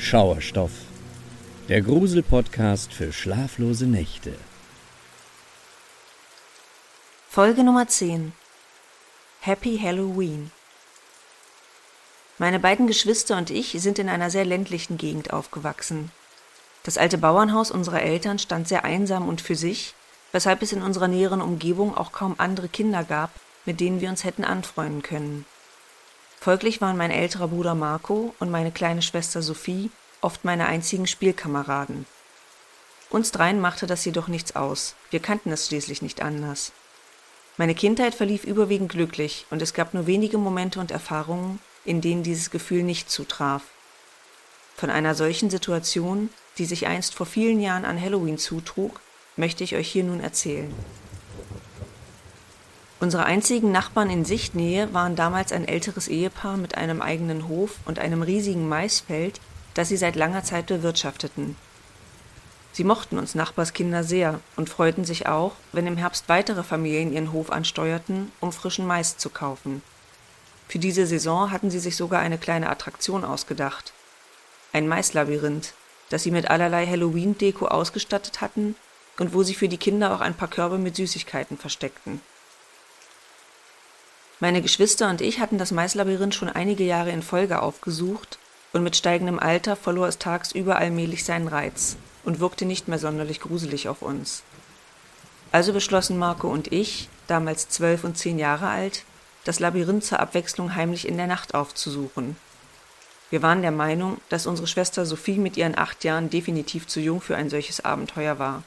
Schauerstoff, der Grusel-Podcast für schlaflose Nächte. Folge Nummer 10 Happy Halloween Meine beiden Geschwister und ich sind in einer sehr ländlichen Gegend aufgewachsen. Das alte Bauernhaus unserer Eltern stand sehr einsam und für sich, weshalb es in unserer näheren Umgebung auch kaum andere Kinder gab, mit denen wir uns hätten anfreunden können. Folglich waren mein älterer Bruder Marco und meine kleine Schwester Sophie oft meine einzigen Spielkameraden. Uns dreien machte das jedoch nichts aus, wir kannten es schließlich nicht anders. Meine Kindheit verlief überwiegend glücklich und es gab nur wenige Momente und Erfahrungen, in denen dieses Gefühl nicht zutraf. Von einer solchen Situation, die sich einst vor vielen Jahren an Halloween zutrug, möchte ich euch hier nun erzählen. Unsere einzigen Nachbarn in Sichtnähe waren damals ein älteres Ehepaar mit einem eigenen Hof und einem riesigen Maisfeld, das sie seit langer Zeit bewirtschafteten. Sie mochten uns Nachbarskinder sehr und freuten sich auch, wenn im Herbst weitere Familien ihren Hof ansteuerten, um frischen Mais zu kaufen. Für diese Saison hatten sie sich sogar eine kleine Attraktion ausgedacht. Ein Maislabyrinth, das sie mit allerlei Halloween-Deko ausgestattet hatten und wo sie für die Kinder auch ein paar Körbe mit Süßigkeiten versteckten. Meine Geschwister und ich hatten das Maislabyrinth schon einige Jahre in Folge aufgesucht, und mit steigendem Alter verlor es tagsüber allmählich seinen Reiz und wirkte nicht mehr sonderlich gruselig auf uns. Also beschlossen Marco und ich, damals zwölf und zehn Jahre alt, das Labyrinth zur Abwechslung heimlich in der Nacht aufzusuchen. Wir waren der Meinung, dass unsere Schwester Sophie mit ihren acht Jahren definitiv zu jung für ein solches Abenteuer war.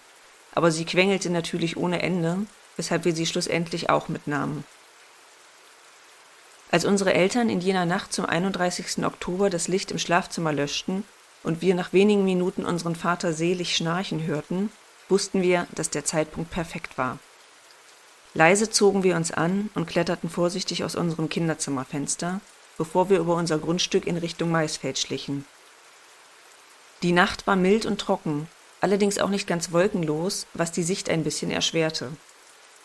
Aber sie quengelte natürlich ohne Ende, weshalb wir sie schlussendlich auch mitnahmen. Als unsere Eltern in jener Nacht zum 31. Oktober das Licht im Schlafzimmer löschten und wir nach wenigen Minuten unseren Vater selig schnarchen hörten, wussten wir, dass der Zeitpunkt perfekt war. Leise zogen wir uns an und kletterten vorsichtig aus unserem Kinderzimmerfenster, bevor wir über unser Grundstück in Richtung Maisfeld schlichen. Die Nacht war mild und trocken, allerdings auch nicht ganz wolkenlos, was die Sicht ein bisschen erschwerte.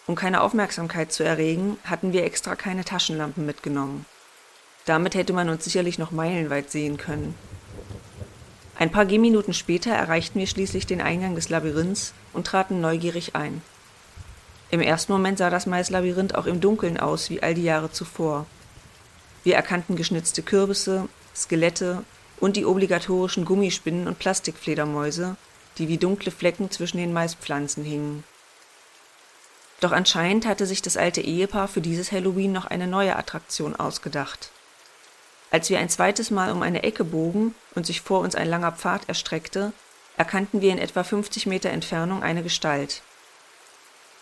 Um keine Aufmerksamkeit zu erregen, hatten wir extra keine Taschenlampen mitgenommen. Damit hätte man uns sicherlich noch meilenweit sehen können. Ein paar Gehminuten später erreichten wir schließlich den Eingang des Labyrinths und traten neugierig ein. Im ersten Moment sah das Maislabyrinth auch im Dunkeln aus wie all die Jahre zuvor. Wir erkannten geschnitzte Kürbisse, Skelette und die obligatorischen Gummispinnen und Plastikfledermäuse, die wie dunkle Flecken zwischen den Maispflanzen hingen. Doch anscheinend hatte sich das alte Ehepaar für dieses Halloween noch eine neue Attraktion ausgedacht. Als wir ein zweites Mal um eine Ecke bogen und sich vor uns ein langer Pfad erstreckte, erkannten wir in etwa 50 Meter Entfernung eine Gestalt.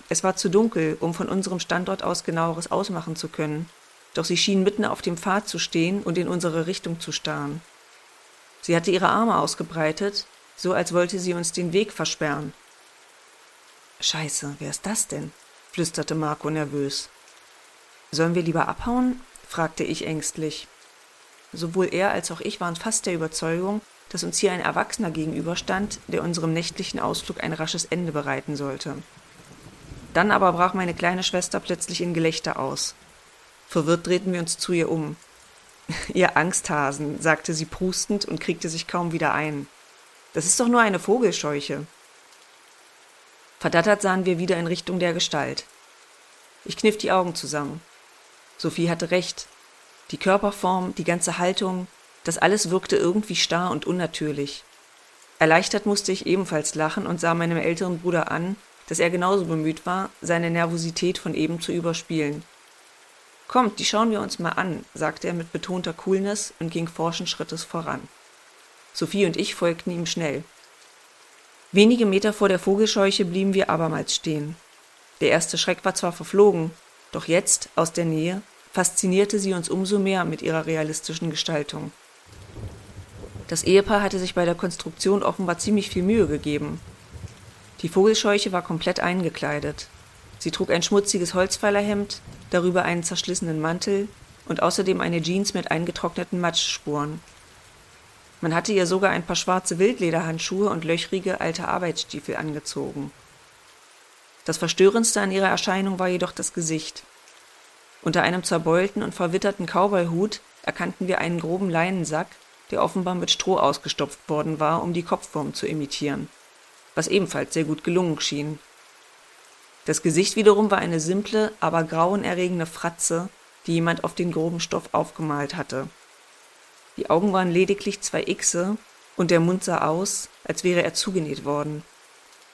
Es war zu dunkel, um von unserem Standort aus genaueres ausmachen zu können, doch sie schien mitten auf dem Pfad zu stehen und in unsere Richtung zu starren. Sie hatte ihre Arme ausgebreitet, so als wollte sie uns den Weg versperren. Scheiße, wer ist das denn? Flüsterte Marco nervös. Sollen wir lieber abhauen? fragte ich ängstlich. Sowohl er als auch ich waren fast der Überzeugung, dass uns hier ein Erwachsener gegenüberstand, der unserem nächtlichen Ausflug ein rasches Ende bereiten sollte. Dann aber brach meine kleine Schwester plötzlich in Gelächter aus. Verwirrt drehten wir uns zu ihr um. ihr Angsthasen, sagte sie prustend und kriegte sich kaum wieder ein. Das ist doch nur eine Vogelscheuche. Verdattert sahen wir wieder in Richtung der Gestalt. Ich kniff die Augen zusammen. Sophie hatte recht. Die Körperform, die ganze Haltung, das alles wirkte irgendwie starr und unnatürlich. Erleichtert musste ich ebenfalls lachen und sah meinem älteren Bruder an, dass er genauso bemüht war, seine Nervosität von eben zu überspielen. Kommt, die schauen wir uns mal an, sagte er mit betonter Coolness und ging forschen Schrittes voran. Sophie und ich folgten ihm schnell. Wenige Meter vor der Vogelscheuche blieben wir abermals stehen. Der erste Schreck war zwar verflogen, doch jetzt, aus der Nähe, faszinierte sie uns umso mehr mit ihrer realistischen Gestaltung. Das Ehepaar hatte sich bei der Konstruktion offenbar ziemlich viel Mühe gegeben. Die Vogelscheuche war komplett eingekleidet. Sie trug ein schmutziges Holzpfeilerhemd, darüber einen zerschlissenen Mantel und außerdem eine Jeans mit eingetrockneten Matschspuren. Man hatte ihr sogar ein paar schwarze Wildlederhandschuhe und löchrige alte Arbeitsstiefel angezogen. Das Verstörendste an ihrer Erscheinung war jedoch das Gesicht. Unter einem zerbeulten und verwitterten Cowboyhut erkannten wir einen groben Leinensack, der offenbar mit Stroh ausgestopft worden war, um die Kopfform zu imitieren, was ebenfalls sehr gut gelungen schien. Das Gesicht wiederum war eine simple, aber grauenerregende Fratze, die jemand auf den groben Stoff aufgemalt hatte. Die Augen waren lediglich zwei Xe und der Mund sah aus, als wäre er zugenäht worden.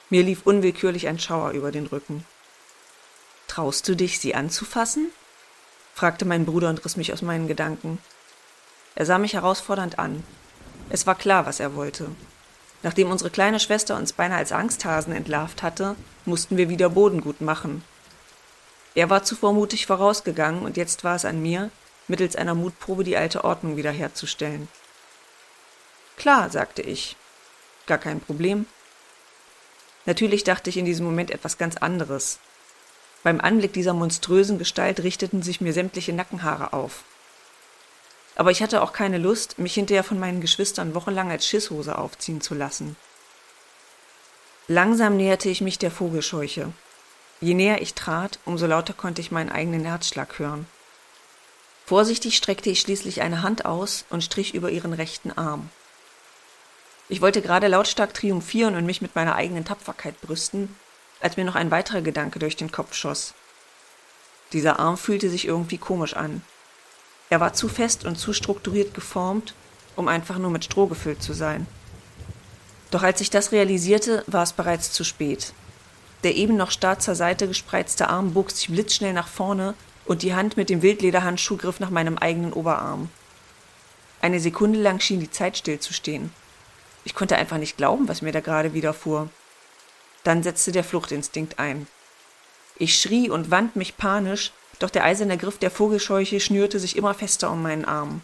Mir lief unwillkürlich ein Schauer über den Rücken. Traust du dich, sie anzufassen? fragte mein Bruder und riss mich aus meinen Gedanken. Er sah mich herausfordernd an. Es war klar, was er wollte. Nachdem unsere kleine Schwester uns beinahe als Angsthasen entlarvt hatte, mussten wir wieder Boden gut machen. Er war zuvor mutig vorausgegangen und jetzt war es an mir, mittels einer Mutprobe die alte Ordnung wiederherzustellen. Klar, sagte ich. Gar kein Problem. Natürlich dachte ich in diesem Moment etwas ganz anderes. Beim Anblick dieser monströsen Gestalt richteten sich mir sämtliche Nackenhaare auf. Aber ich hatte auch keine Lust, mich hinterher von meinen Geschwistern wochenlang als Schisshose aufziehen zu lassen. Langsam näherte ich mich der Vogelscheuche. Je näher ich trat, umso lauter konnte ich meinen eigenen Herzschlag hören. Vorsichtig streckte ich schließlich eine Hand aus und strich über ihren rechten Arm. Ich wollte gerade lautstark triumphieren und mich mit meiner eigenen Tapferkeit brüsten, als mir noch ein weiterer Gedanke durch den Kopf schoss. Dieser Arm fühlte sich irgendwie komisch an. Er war zu fest und zu strukturiert geformt, um einfach nur mit Stroh gefüllt zu sein. Doch als ich das realisierte, war es bereits zu spät. Der eben noch starr zur Seite gespreizte Arm bog sich blitzschnell nach vorne und die Hand mit dem Wildlederhandschuh griff nach meinem eigenen Oberarm. Eine Sekunde lang schien die Zeit stillzustehen. Ich konnte einfach nicht glauben, was mir da gerade widerfuhr. Dann setzte der Fluchtinstinkt ein. Ich schrie und wand mich panisch, doch der eiserne Griff der Vogelscheuche schnürte sich immer fester um meinen Arm.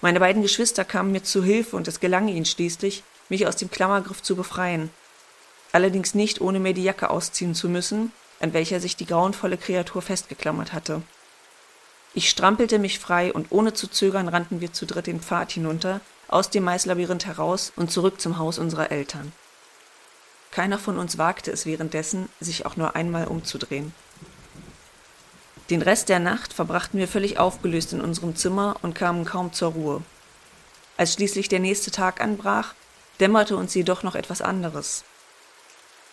Meine beiden Geschwister kamen mir zu Hilfe und es gelang ihnen schließlich, mich aus dem Klammergriff zu befreien. Allerdings nicht, ohne mir die Jacke ausziehen zu müssen, an welcher sich die grauenvolle Kreatur festgeklammert hatte. Ich strampelte mich frei und ohne zu zögern rannten wir zu dritt den Pfad hinunter, aus dem Maislabyrinth heraus und zurück zum Haus unserer Eltern. Keiner von uns wagte es währenddessen, sich auch nur einmal umzudrehen. Den Rest der Nacht verbrachten wir völlig aufgelöst in unserem Zimmer und kamen kaum zur Ruhe. Als schließlich der nächste Tag anbrach, dämmerte uns jedoch noch etwas anderes.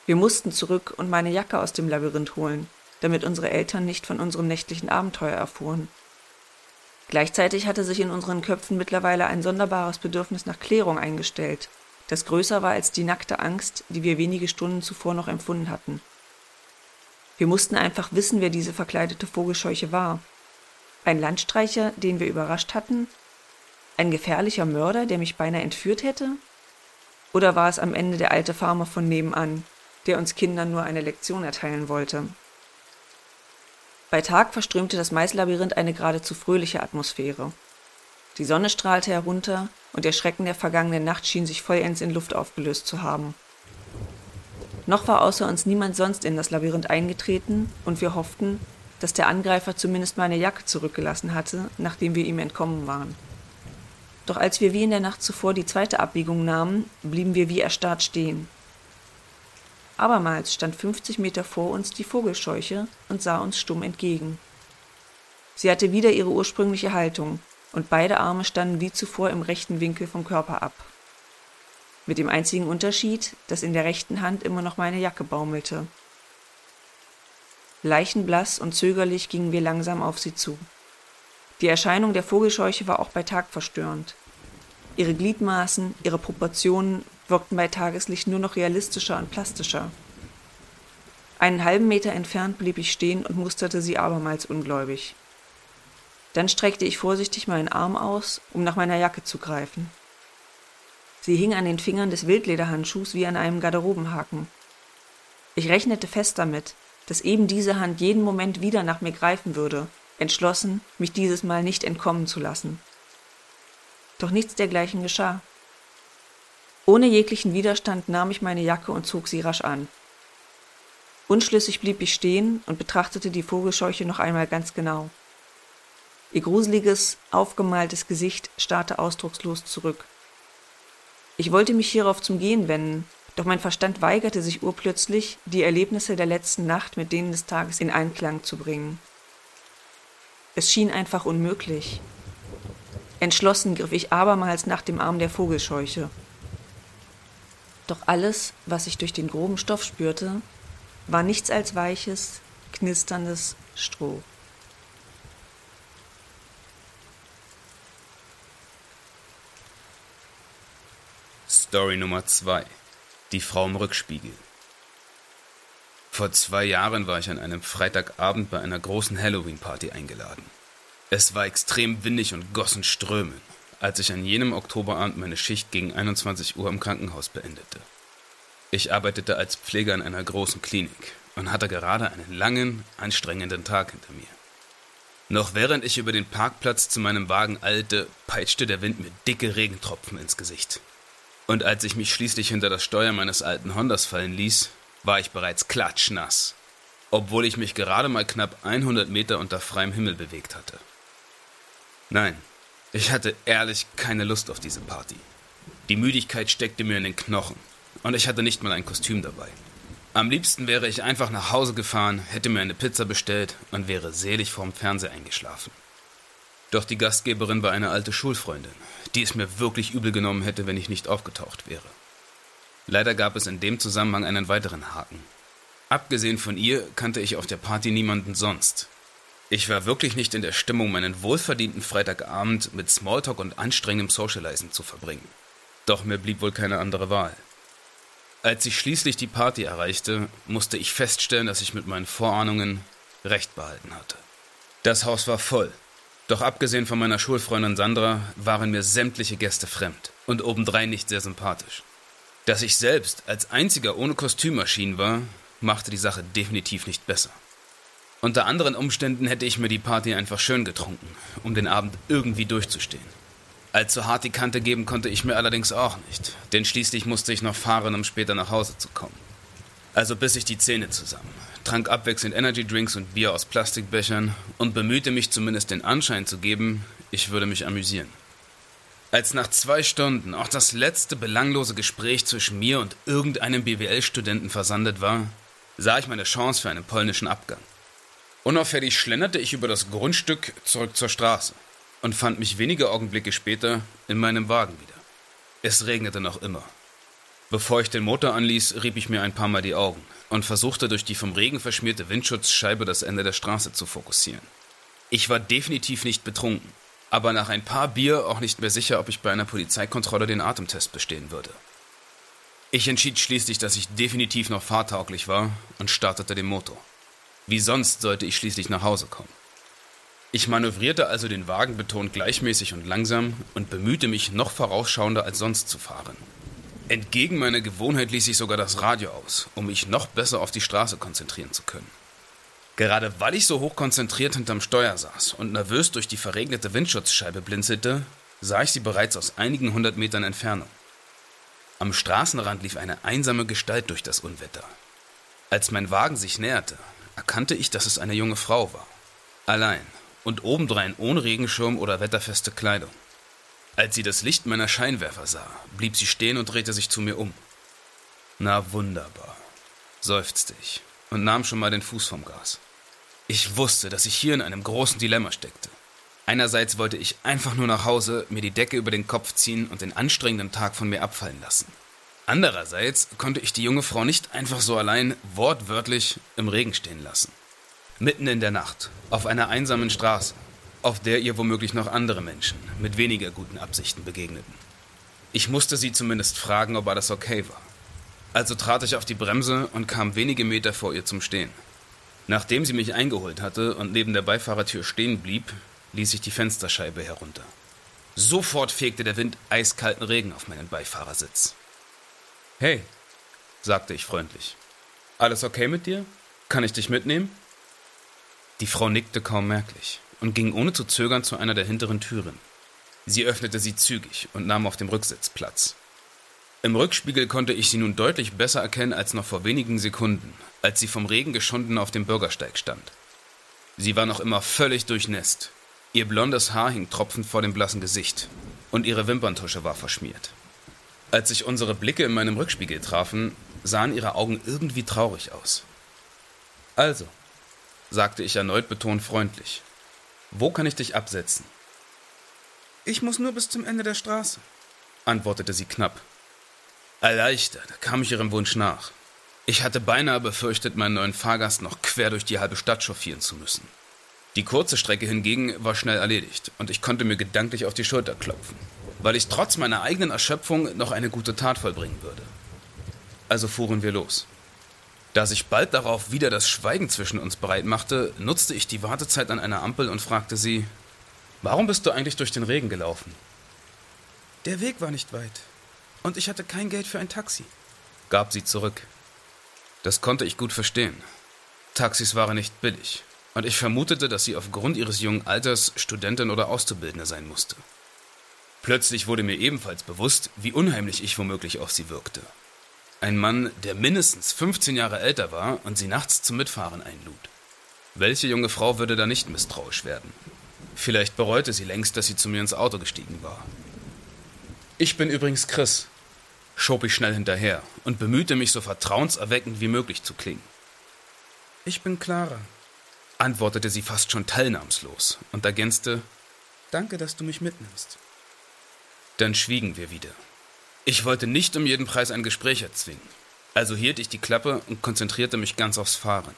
Wir mussten zurück und meine Jacke aus dem Labyrinth holen, damit unsere Eltern nicht von unserem nächtlichen Abenteuer erfuhren. Gleichzeitig hatte sich in unseren Köpfen mittlerweile ein sonderbares Bedürfnis nach Klärung eingestellt, das größer war als die nackte Angst, die wir wenige Stunden zuvor noch empfunden hatten. Wir mussten einfach wissen, wer diese verkleidete Vogelscheuche war. Ein Landstreicher, den wir überrascht hatten? Ein gefährlicher Mörder, der mich beinahe entführt hätte? Oder war es am Ende der alte Farmer von nebenan, der uns Kindern nur eine Lektion erteilen wollte? Bei Tag verströmte das Maislabyrinth eine geradezu fröhliche Atmosphäre. Die Sonne strahlte herunter und der Schrecken der vergangenen Nacht schien sich vollends in Luft aufgelöst zu haben. Noch war außer uns niemand sonst in das Labyrinth eingetreten, und wir hofften, dass der Angreifer zumindest meine Jacke zurückgelassen hatte, nachdem wir ihm entkommen waren. Doch als wir wie in der Nacht zuvor die zweite Abbiegung nahmen, blieben wir wie erstarrt stehen. Abermals stand 50 Meter vor uns die Vogelscheuche und sah uns stumm entgegen. Sie hatte wieder ihre ursprüngliche Haltung, und beide Arme standen wie zuvor im rechten Winkel vom Körper ab mit dem einzigen Unterschied, dass in der rechten Hand immer noch meine Jacke baumelte. Leichenblass und zögerlich gingen wir langsam auf sie zu. Die Erscheinung der Vogelscheuche war auch bei Tag verstörend. Ihre Gliedmaßen, ihre Proportionen wirkten bei Tageslicht nur noch realistischer und plastischer. Einen halben Meter entfernt blieb ich stehen und musterte sie abermals ungläubig. Dann streckte ich vorsichtig meinen Arm aus, um nach meiner Jacke zu greifen. Sie hing an den Fingern des Wildlederhandschuhs wie an einem Garderobenhaken. Ich rechnete fest damit, dass eben diese Hand jeden Moment wieder nach mir greifen würde, entschlossen, mich dieses Mal nicht entkommen zu lassen. Doch nichts dergleichen geschah. Ohne jeglichen Widerstand nahm ich meine Jacke und zog sie rasch an. Unschlüssig blieb ich stehen und betrachtete die Vogelscheuche noch einmal ganz genau. Ihr gruseliges, aufgemaltes Gesicht starrte ausdruckslos zurück. Ich wollte mich hierauf zum Gehen wenden, doch mein Verstand weigerte sich urplötzlich, die Erlebnisse der letzten Nacht mit denen des Tages in Einklang zu bringen. Es schien einfach unmöglich. Entschlossen griff ich abermals nach dem Arm der Vogelscheuche. Doch alles, was ich durch den groben Stoff spürte, war nichts als weiches, knisterndes Stroh. Story Nummer 2. Die Frau im Rückspiegel. Vor zwei Jahren war ich an einem Freitagabend bei einer großen Halloween-Party eingeladen. Es war extrem windig und gossen Strömen, als ich an jenem Oktoberabend meine Schicht gegen 21 Uhr im Krankenhaus beendete. Ich arbeitete als Pfleger in einer großen Klinik und hatte gerade einen langen, anstrengenden Tag hinter mir. Noch während ich über den Parkplatz zu meinem Wagen eilte, peitschte der Wind mir dicke Regentropfen ins Gesicht. Und als ich mich schließlich hinter das Steuer meines alten Hondas fallen ließ, war ich bereits klatschnass, obwohl ich mich gerade mal knapp 100 Meter unter freiem Himmel bewegt hatte. Nein, ich hatte ehrlich keine Lust auf diese Party. Die Müdigkeit steckte mir in den Knochen und ich hatte nicht mal ein Kostüm dabei. Am liebsten wäre ich einfach nach Hause gefahren, hätte mir eine Pizza bestellt und wäre selig vorm Fernseher eingeschlafen. Doch die Gastgeberin war eine alte Schulfreundin, die es mir wirklich übel genommen hätte, wenn ich nicht aufgetaucht wäre. Leider gab es in dem Zusammenhang einen weiteren Haken. Abgesehen von ihr kannte ich auf der Party niemanden sonst. Ich war wirklich nicht in der Stimmung, meinen wohlverdienten Freitagabend mit Smalltalk und anstrengendem Socializen zu verbringen. Doch mir blieb wohl keine andere Wahl. Als ich schließlich die Party erreichte, musste ich feststellen, dass ich mit meinen Vorahnungen recht behalten hatte. Das Haus war voll, doch abgesehen von meiner Schulfreundin Sandra waren mir sämtliche Gäste fremd und obendrein nicht sehr sympathisch. Dass ich selbst als einziger ohne Kostüm erschienen war, machte die Sache definitiv nicht besser. Unter anderen Umständen hätte ich mir die Party einfach schön getrunken, um den Abend irgendwie durchzustehen. Allzu hart die Kante geben konnte ich mir allerdings auch nicht, denn schließlich musste ich noch fahren, um später nach Hause zu kommen. Also biss ich die Zähne zusammen, trank abwechselnd Energydrinks und Bier aus Plastikbechern und bemühte mich zumindest den Anschein zu geben, ich würde mich amüsieren. Als nach zwei Stunden auch das letzte belanglose Gespräch zwischen mir und irgendeinem BWL-Studenten versandet war, sah ich meine Chance für einen polnischen Abgang. Unauffällig schlenderte ich über das Grundstück zurück zur Straße und fand mich wenige Augenblicke später in meinem Wagen wieder. Es regnete noch immer. Bevor ich den Motor anließ, rieb ich mir ein paar Mal die Augen und versuchte durch die vom Regen verschmierte Windschutzscheibe das Ende der Straße zu fokussieren. Ich war definitiv nicht betrunken, aber nach ein paar Bier auch nicht mehr sicher, ob ich bei einer Polizeikontrolle den Atemtest bestehen würde. Ich entschied schließlich, dass ich definitiv noch fahrtauglich war und startete den Motor. Wie sonst sollte ich schließlich nach Hause kommen. Ich manövrierte also den Wagen betont gleichmäßig und langsam und bemühte mich, noch vorausschauender als sonst zu fahren. Entgegen meiner Gewohnheit ließ ich sogar das Radio aus, um mich noch besser auf die Straße konzentrieren zu können. Gerade weil ich so hoch konzentriert hinterm Steuer saß und nervös durch die verregnete Windschutzscheibe blinzelte, sah ich sie bereits aus einigen hundert Metern Entfernung. Am Straßenrand lief eine einsame Gestalt durch das Unwetter. Als mein Wagen sich näherte, erkannte ich, dass es eine junge Frau war. Allein und obendrein ohne Regenschirm oder wetterfeste Kleidung. Als sie das Licht meiner Scheinwerfer sah, blieb sie stehen und drehte sich zu mir um. Na wunderbar, seufzte ich und nahm schon mal den Fuß vom Gas. Ich wusste, dass ich hier in einem großen Dilemma steckte. Einerseits wollte ich einfach nur nach Hause, mir die Decke über den Kopf ziehen und den anstrengenden Tag von mir abfallen lassen. Andererseits konnte ich die junge Frau nicht einfach so allein wortwörtlich im Regen stehen lassen. Mitten in der Nacht, auf einer einsamen Straße, auf der ihr womöglich noch andere Menschen mit weniger guten Absichten begegneten. Ich musste sie zumindest fragen, ob alles okay war. Also trat ich auf die Bremse und kam wenige Meter vor ihr zum Stehen. Nachdem sie mich eingeholt hatte und neben der Beifahrertür stehen blieb, ließ ich die Fensterscheibe herunter. Sofort fegte der Wind eiskalten Regen auf meinen Beifahrersitz. Hey, sagte ich freundlich. Alles okay mit dir? Kann ich dich mitnehmen? Die Frau nickte kaum merklich und ging ohne zu zögern zu einer der hinteren Türen. Sie öffnete sie zügig und nahm auf dem Rücksitz Platz. Im Rückspiegel konnte ich sie nun deutlich besser erkennen als noch vor wenigen Sekunden, als sie vom Regen geschunden auf dem Bürgersteig stand. Sie war noch immer völlig durchnässt. Ihr blondes Haar hing tropfend vor dem blassen Gesicht und ihre Wimperntusche war verschmiert. Als sich unsere Blicke in meinem Rückspiegel trafen, sahen ihre Augen irgendwie traurig aus. Also, sagte ich erneut betont freundlich, wo kann ich dich absetzen? Ich muss nur bis zum Ende der Straße, antwortete sie knapp. Erleichtert kam ich ihrem Wunsch nach. Ich hatte beinahe befürchtet, meinen neuen Fahrgast noch quer durch die halbe Stadt chauffieren zu müssen. Die kurze Strecke hingegen war schnell erledigt und ich konnte mir gedanklich auf die Schulter klopfen, weil ich trotz meiner eigenen Erschöpfung noch eine gute Tat vollbringen würde. Also fuhren wir los. Da sich bald darauf wieder das Schweigen zwischen uns breit machte, nutzte ich die Wartezeit an einer Ampel und fragte sie, Warum bist du eigentlich durch den Regen gelaufen? Der Weg war nicht weit. Und ich hatte kein Geld für ein Taxi, gab sie zurück. Das konnte ich gut verstehen. Taxis waren nicht billig. Und ich vermutete, dass sie aufgrund ihres jungen Alters Studentin oder Auszubildende sein musste. Plötzlich wurde mir ebenfalls bewusst, wie unheimlich ich womöglich auf sie wirkte. Ein Mann, der mindestens 15 Jahre älter war und sie nachts zum Mitfahren einlud. Welche junge Frau würde da nicht misstrauisch werden? Vielleicht bereute sie längst, dass sie zu mir ins Auto gestiegen war. Ich bin übrigens Chris, schob ich schnell hinterher und bemühte mich, so vertrauenserweckend wie möglich zu klingen. Ich bin Clara, antwortete sie fast schon teilnahmslos und ergänzte Danke, dass du mich mitnimmst. Dann schwiegen wir wieder. Ich wollte nicht um jeden Preis ein Gespräch erzwingen, also hielt ich die Klappe und konzentrierte mich ganz aufs Fahren.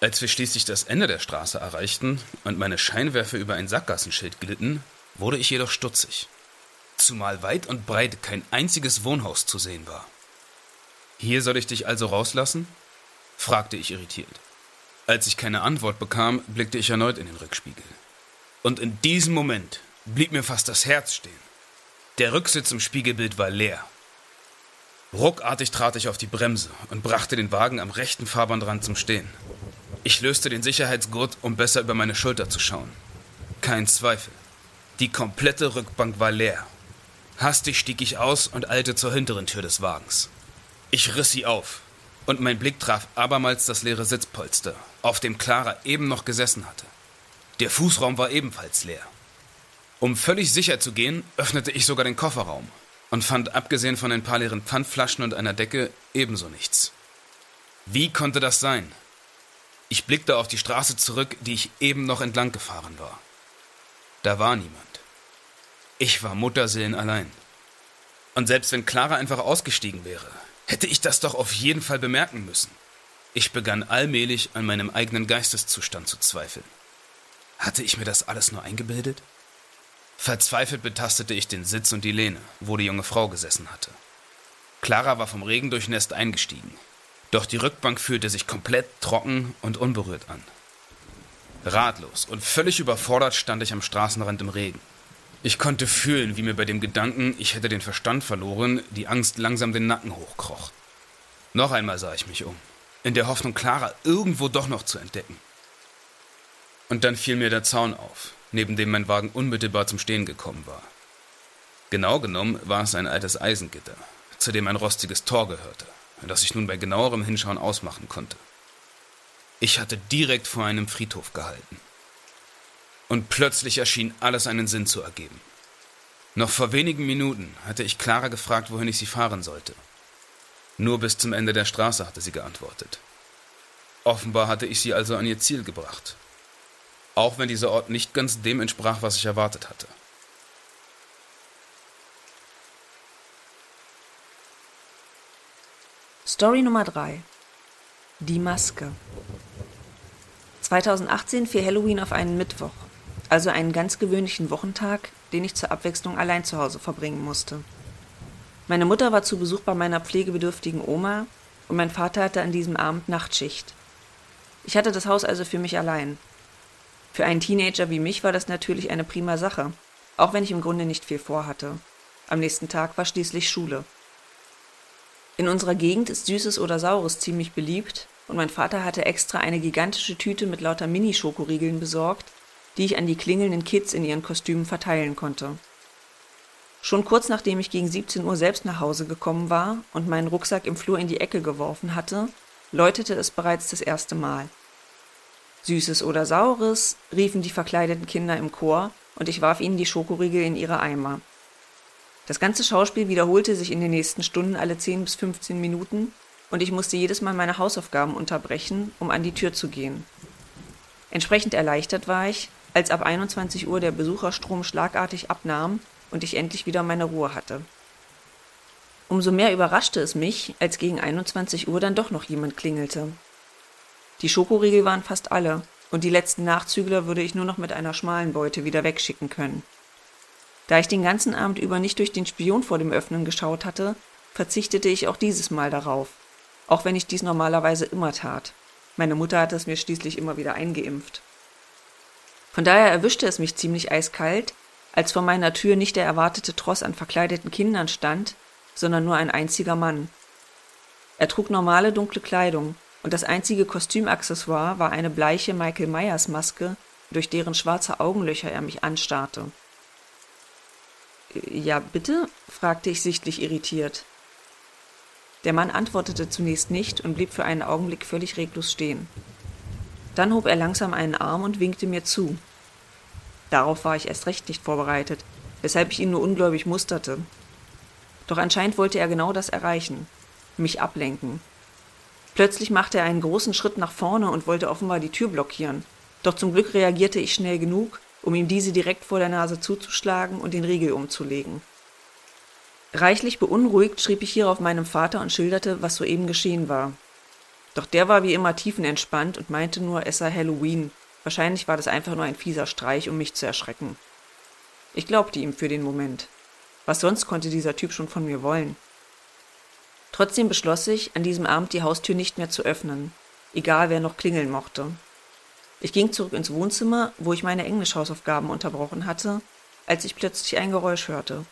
Als wir schließlich das Ende der Straße erreichten und meine Scheinwerfer über ein Sackgassenschild glitten, wurde ich jedoch stutzig. Zumal weit und breit kein einziges Wohnhaus zu sehen war. Hier soll ich dich also rauslassen? fragte ich irritiert. Als ich keine Antwort bekam, blickte ich erneut in den Rückspiegel. Und in diesem Moment blieb mir fast das Herz stehen. Der Rücksitz im Spiegelbild war leer. Ruckartig trat ich auf die Bremse und brachte den Wagen am rechten Fahrbahnrand zum Stehen. Ich löste den Sicherheitsgurt, um besser über meine Schulter zu schauen. Kein Zweifel. Die komplette Rückbank war leer. Hastig stieg ich aus und eilte zur hinteren Tür des Wagens. Ich riss sie auf, und mein Blick traf abermals das leere Sitzpolster, auf dem Clara eben noch gesessen hatte. Der Fußraum war ebenfalls leer. Um völlig sicher zu gehen, öffnete ich sogar den Kofferraum und fand abgesehen von ein paar leeren Pfandflaschen und einer Decke ebenso nichts. Wie konnte das sein? Ich blickte auf die Straße zurück, die ich eben noch entlang gefahren war. Da war niemand. Ich war Mutterseelen allein. Und selbst wenn Clara einfach ausgestiegen wäre, hätte ich das doch auf jeden Fall bemerken müssen. Ich begann allmählich an meinem eigenen Geisteszustand zu zweifeln. Hatte ich mir das alles nur eingebildet? Verzweifelt betastete ich den Sitz und die Lehne, wo die junge Frau gesessen hatte. Clara war vom Regen durchnässt eingestiegen, doch die Rückbank fühlte sich komplett trocken und unberührt an. Ratlos und völlig überfordert stand ich am Straßenrand im Regen. Ich konnte fühlen, wie mir bei dem Gedanken, ich hätte den Verstand verloren, die Angst langsam den Nacken hochkroch. Noch einmal sah ich mich um, in der Hoffnung, Clara irgendwo doch noch zu entdecken. Und dann fiel mir der Zaun auf, neben dem mein Wagen unmittelbar zum Stehen gekommen war. Genau genommen war es ein altes Eisengitter, zu dem ein rostiges Tor gehörte das ich nun bei genauerem Hinschauen ausmachen konnte. Ich hatte direkt vor einem Friedhof gehalten. Und plötzlich erschien alles einen Sinn zu ergeben. Noch vor wenigen Minuten hatte ich Clara gefragt, wohin ich sie fahren sollte. Nur bis zum Ende der Straße hatte sie geantwortet. Offenbar hatte ich sie also an ihr Ziel gebracht. Auch wenn dieser Ort nicht ganz dem entsprach, was ich erwartet hatte. Story Nummer 3. Die Maske. 2018 fiel Halloween auf einen Mittwoch, also einen ganz gewöhnlichen Wochentag, den ich zur Abwechslung allein zu Hause verbringen musste. Meine Mutter war zu Besuch bei meiner pflegebedürftigen Oma und mein Vater hatte an diesem Abend Nachtschicht. Ich hatte das Haus also für mich allein. Für einen Teenager wie mich war das natürlich eine prima Sache, auch wenn ich im Grunde nicht viel vorhatte. Am nächsten Tag war schließlich Schule. In unserer Gegend ist Süßes oder Saures ziemlich beliebt und mein Vater hatte extra eine gigantische Tüte mit lauter Mini-Schokoriegeln besorgt, die ich an die klingelnden Kids in ihren Kostümen verteilen konnte. Schon kurz nachdem ich gegen 17 Uhr selbst nach Hause gekommen war und meinen Rucksack im Flur in die Ecke geworfen hatte, läutete es bereits das erste Mal. Süßes oder Saures, riefen die verkleideten Kinder im Chor, und ich warf ihnen die Schokoriegel in ihre Eimer. Das ganze Schauspiel wiederholte sich in den nächsten Stunden alle 10 bis 15 Minuten und ich musste jedes Mal meine Hausaufgaben unterbrechen, um an die Tür zu gehen. Entsprechend erleichtert war ich, als ab 21 Uhr der Besucherstrom schlagartig abnahm und ich endlich wieder meine Ruhe hatte. Umso mehr überraschte es mich, als gegen 21 Uhr dann doch noch jemand klingelte. Die Schokoriegel waren fast alle, und die letzten Nachzügler würde ich nur noch mit einer schmalen Beute wieder wegschicken können. Da ich den ganzen Abend über nicht durch den Spion vor dem Öffnen geschaut hatte, verzichtete ich auch dieses Mal darauf, auch wenn ich dies normalerweise immer tat. Meine Mutter hatte es mir schließlich immer wieder eingeimpft. Von daher erwischte es mich ziemlich eiskalt, als vor meiner Tür nicht der erwartete Tross an verkleideten Kindern stand, sondern nur ein einziger Mann. Er trug normale dunkle Kleidung, und das einzige Kostümaccessoire war eine bleiche Michael Myers Maske, durch deren schwarze Augenlöcher er mich anstarrte. Ja, bitte? fragte ich sichtlich irritiert. Der Mann antwortete zunächst nicht und blieb für einen Augenblick völlig reglos stehen. Dann hob er langsam einen Arm und winkte mir zu. Darauf war ich erst recht nicht vorbereitet, weshalb ich ihn nur ungläubig musterte. Doch anscheinend wollte er genau das erreichen, mich ablenken. Plötzlich machte er einen großen Schritt nach vorne und wollte offenbar die Tür blockieren. Doch zum Glück reagierte ich schnell genug, um ihm diese direkt vor der Nase zuzuschlagen und den Riegel umzulegen. Reichlich beunruhigt schrieb ich hierauf meinem Vater und schilderte, was soeben geschehen war. Doch der war wie immer tiefenentspannt und meinte nur, es sei Halloween. Wahrscheinlich war das einfach nur ein fieser Streich, um mich zu erschrecken. Ich glaubte ihm für den Moment. Was sonst konnte dieser Typ schon von mir wollen? Trotzdem beschloss ich, an diesem Abend die Haustür nicht mehr zu öffnen, egal wer noch klingeln mochte. Ich ging zurück ins Wohnzimmer, wo ich meine Englischhausaufgaben unterbrochen hatte, als ich plötzlich ein Geräusch hörte.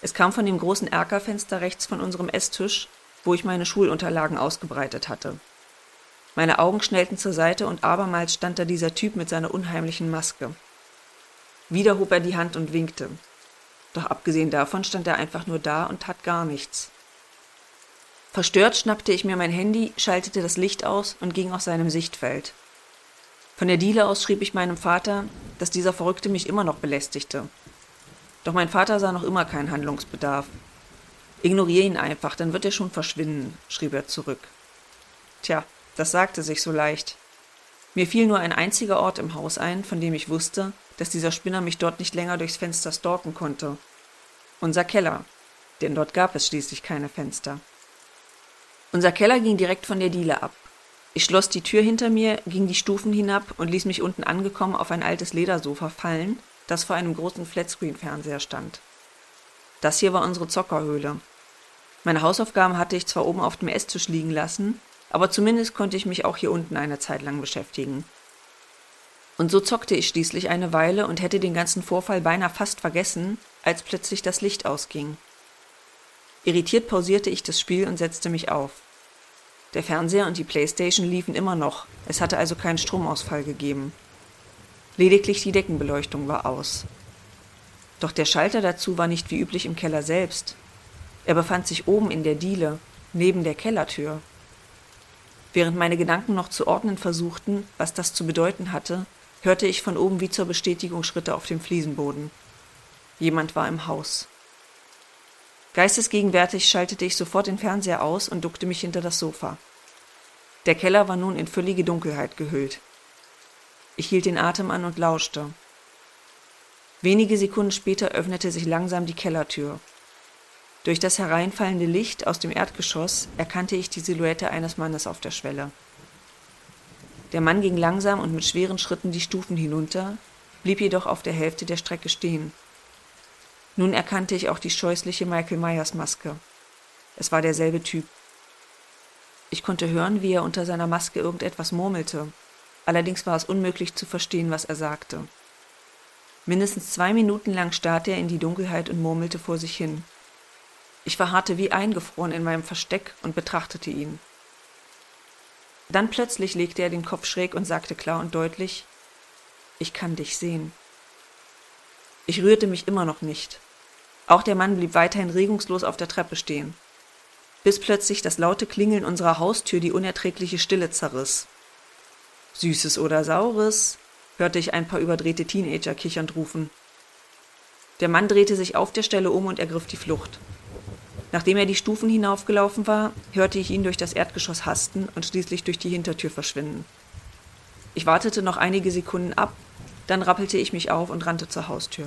Es kam von dem großen Erkerfenster rechts von unserem Esstisch, wo ich meine Schulunterlagen ausgebreitet hatte. Meine Augen schnellten zur Seite und abermals stand da dieser Typ mit seiner unheimlichen Maske. Wieder hob er die Hand und winkte. Doch abgesehen davon stand er einfach nur da und tat gar nichts. Verstört schnappte ich mir mein Handy, schaltete das Licht aus und ging aus seinem Sichtfeld. Von der Diele aus schrieb ich meinem Vater, dass dieser Verrückte mich immer noch belästigte doch mein Vater sah noch immer keinen Handlungsbedarf. Ignoriere ihn einfach, dann wird er schon verschwinden, schrieb er zurück. Tja, das sagte sich so leicht. Mir fiel nur ein einziger Ort im Haus ein, von dem ich wusste, dass dieser Spinner mich dort nicht länger durchs Fenster stalken konnte. Unser Keller, denn dort gab es schließlich keine Fenster. Unser Keller ging direkt von der Diele ab. Ich schloss die Tür hinter mir, ging die Stufen hinab und ließ mich unten angekommen auf ein altes Ledersofa fallen, das vor einem großen Flatscreen-Fernseher stand. Das hier war unsere Zockerhöhle. Meine Hausaufgaben hatte ich zwar oben auf dem Esstisch liegen lassen, aber zumindest konnte ich mich auch hier unten eine Zeit lang beschäftigen. Und so zockte ich schließlich eine Weile und hätte den ganzen Vorfall beinahe fast vergessen, als plötzlich das Licht ausging. Irritiert pausierte ich das Spiel und setzte mich auf. Der Fernseher und die Playstation liefen immer noch, es hatte also keinen Stromausfall gegeben. Lediglich die Deckenbeleuchtung war aus. Doch der Schalter dazu war nicht wie üblich im Keller selbst. Er befand sich oben in der Diele, neben der Kellertür. Während meine Gedanken noch zu ordnen versuchten, was das zu bedeuten hatte, hörte ich von oben wie zur Bestätigung Schritte auf dem Fliesenboden. Jemand war im Haus. Geistesgegenwärtig schaltete ich sofort den Fernseher aus und duckte mich hinter das Sofa. Der Keller war nun in völlige Dunkelheit gehüllt. Ich hielt den Atem an und lauschte. Wenige Sekunden später öffnete sich langsam die Kellertür. Durch das hereinfallende Licht aus dem Erdgeschoss erkannte ich die Silhouette eines Mannes auf der Schwelle. Der Mann ging langsam und mit schweren Schritten die Stufen hinunter, blieb jedoch auf der Hälfte der Strecke stehen. Nun erkannte ich auch die scheußliche Michael Myers Maske. Es war derselbe Typ. Ich konnte hören, wie er unter seiner Maske irgendetwas murmelte, Allerdings war es unmöglich zu verstehen, was er sagte. Mindestens zwei Minuten lang starrte er in die Dunkelheit und murmelte vor sich hin. Ich verharrte wie eingefroren in meinem Versteck und betrachtete ihn. Dann plötzlich legte er den Kopf schräg und sagte klar und deutlich Ich kann dich sehen. Ich rührte mich immer noch nicht. Auch der Mann blieb weiterhin regungslos auf der Treppe stehen, bis plötzlich das laute Klingeln unserer Haustür die unerträgliche Stille zerriss. Süßes oder Saures? hörte ich ein paar überdrehte Teenager kichernd rufen. Der Mann drehte sich auf der Stelle um und ergriff die Flucht. Nachdem er die Stufen hinaufgelaufen war, hörte ich ihn durch das Erdgeschoss hasten und schließlich durch die Hintertür verschwinden. Ich wartete noch einige Sekunden ab, Dann rappelte ich mich auf und rannte zur Haustür.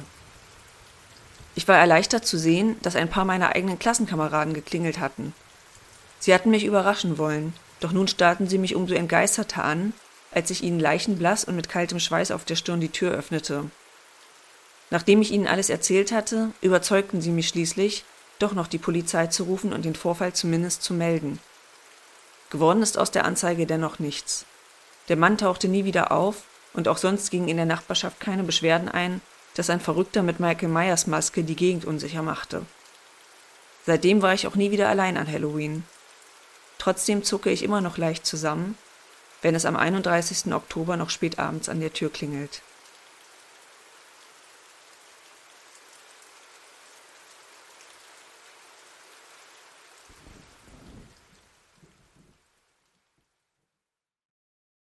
Ich war erleichtert zu sehen, dass ein paar meiner eigenen Klassenkameraden geklingelt hatten. Sie hatten mich überraschen wollen, doch nun starrten sie mich umso entgeisterter an, als ich ihnen leichenblass und mit kaltem Schweiß auf der Stirn die Tür öffnete. Nachdem ich ihnen alles erzählt hatte, überzeugten sie mich schließlich, doch noch die Polizei zu rufen und den Vorfall zumindest zu melden. Geworden ist aus der Anzeige dennoch nichts. Der Mann tauchte nie wieder auf und auch sonst gingen in der Nachbarschaft keine Beschwerden ein, dass ein Verrückter mit Michael Myers Maske die Gegend unsicher machte. Seitdem war ich auch nie wieder allein an Halloween. Trotzdem zucke ich immer noch leicht zusammen, wenn es am 31. Oktober noch spät abends an der Tür klingelt.